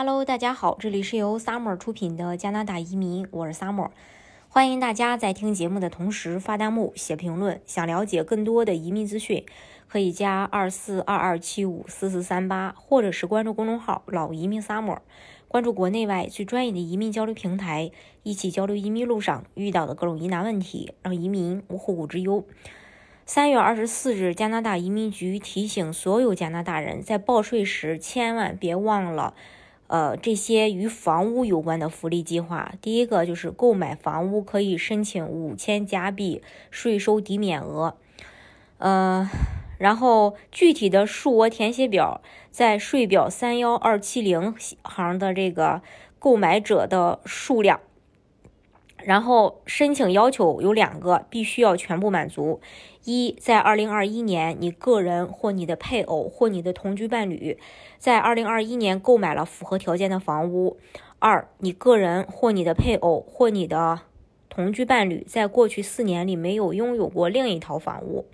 Hello，大家好，这里是由 Summer 出品的加拿大移民，我是 Summer。欢迎大家在听节目的同时发弹幕、写评论。想了解更多的移民资讯，可以加二四二二七五四四三八，或者是关注公众号“老移民 Summer”，关注国内外最专业的移民交流平台，一起交流移民路上遇到的各种疑难问题，让移民无后顾之忧。三月二十四日，加拿大移民局提醒所有加拿大人，在报税时千万别忘了。呃，这些与房屋有关的福利计划，第一个就是购买房屋可以申请五千加币税收抵免额，呃，然后具体的数额填写表在税表三幺二七零行的这个购买者的数量。然后申请要求有两个，必须要全部满足：一，在二零二一年，你个人或你的配偶或你的同居伴侣在二零二一年购买了符合条件的房屋；二，你个人或你的配偶或你的同居伴侣在过去四年里没有拥有过另一套房屋。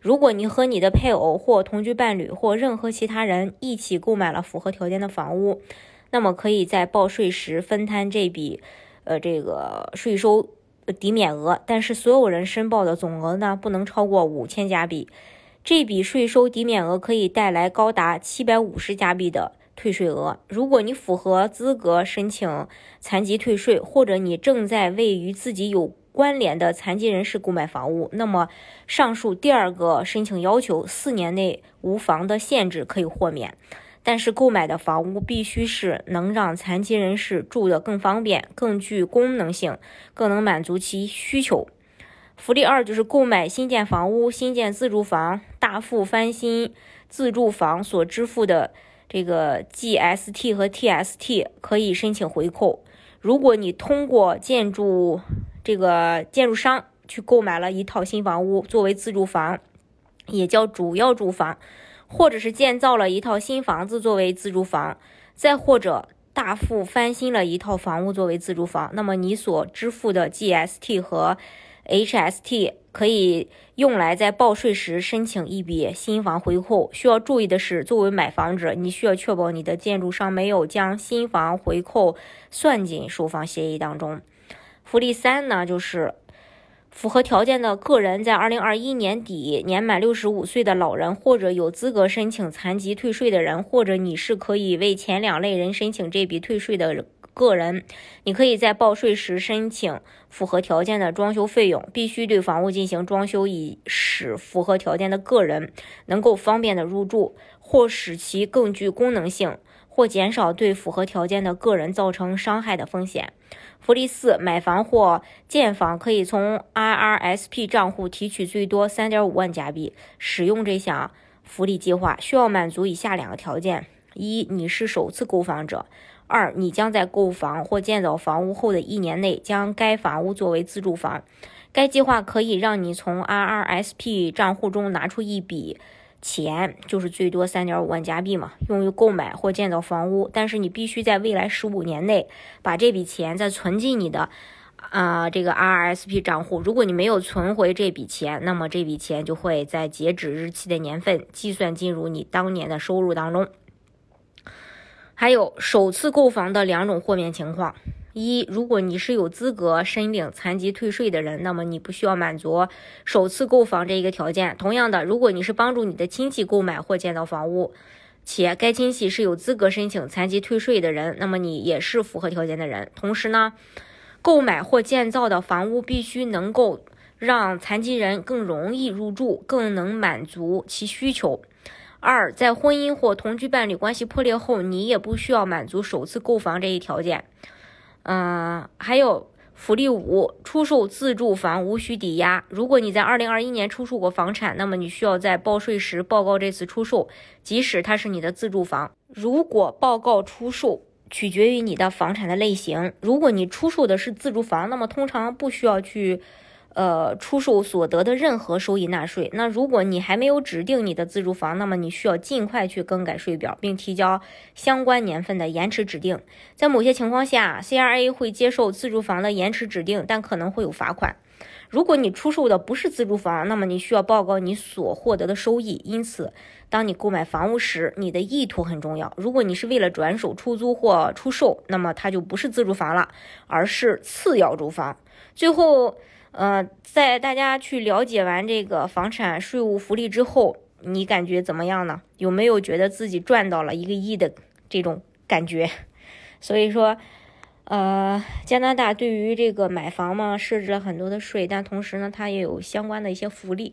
如果你和你的配偶或同居伴侣或任何其他人一起购买了符合条件的房屋，那么可以在报税时分摊这笔。呃，这个税收抵免额，但是所有人申报的总额呢，不能超过五千加币。这笔税收抵免额可以带来高达七百五十加币的退税额。如果你符合资格申请残疾退税，或者你正在为与自己有关联的残疾人士购买房屋，那么上述第二个申请要求四年内无房的限制可以豁免。但是购买的房屋必须是能让残疾人士住得更方便、更具功能性、更能满足其需求。福利二就是购买新建房屋、新建自住房、大幅翻新自住房所支付的这个 GST 和 TST 可以申请回扣。如果你通过建筑这个建筑商去购买了一套新房屋作为自住房，也叫主要住房。或者是建造了一套新房子作为自住房，再或者大幅翻新了一套房屋作为自住房，那么你所支付的 GST 和 HST 可以用来在报税时申请一笔新房回扣。需要注意的是，作为买房者，你需要确保你的建筑商没有将新房回扣算进售房协议当中。福利三呢，就是。符合条件的个人，在二零二一年底年满六十五岁的老人，或者有资格申请残疾退税的人，或者你是可以为前两类人申请这笔退税的个人，你可以在报税时申请符合条件的装修费用。必须对房屋进行装修，以使符合条件的个人能够方便的入住，或使其更具功能性。或减少对符合条件的个人造成伤害的风险。福利四：买房或建房可以从 IRSP 账户提取最多三点五万加币。使用这项福利计划需要满足以下两个条件：一，你是首次购房者；二，你将在购房或建造房屋后的一年内将该房屋作为自住房。该计划可以让你从 IRSP 账户中拿出一笔。钱就是最多三点五万加币嘛，用于购买或建造房屋。但是你必须在未来十五年内把这笔钱再存进你的啊这个 RSP 账户。如果你没有存回这笔钱，那么这笔钱就会在截止日期的年份计算进入你当年的收入当中。还有首次购房的两种豁免情况。一，如果你是有资格申领残疾退税的人，那么你不需要满足首次购房这一个条件。同样的，如果你是帮助你的亲戚购买或建造房屋，且该亲戚是有资格申请残疾退税的人，那么你也是符合条件的人。同时呢，购买或建造的房屋必须能够让残疾人更容易入住，更能满足其需求。二，在婚姻或同居伴侣关系破裂后，你也不需要满足首次购房这一条件。嗯，还有福利五，出售自住房无需抵押。如果你在二零二一年出售过房产，那么你需要在报税时报告这次出售，即使它是你的自住房。如果报告出售，取决于你的房产的类型。如果你出售的是自住房，那么通常不需要去。呃，出售所得的任何收益纳税。那如果你还没有指定你的自住房，那么你需要尽快去更改税表，并提交相关年份的延迟指定。在某些情况下，CRA 会接受自住房的延迟指定，但可能会有罚款。如果你出售的不是自住房，那么你需要报告你所获得的收益。因此，当你购买房屋时，你的意图很重要。如果你是为了转手、出租或出售，那么它就不是自住房了，而是次要住房。最后，呃，在大家去了解完这个房产税务福利之后，你感觉怎么样呢？有没有觉得自己赚到了一个亿的这种感觉？所以说。呃，加拿大对于这个买房嘛，设置了很多的税，但同时呢，它也有相关的一些福利。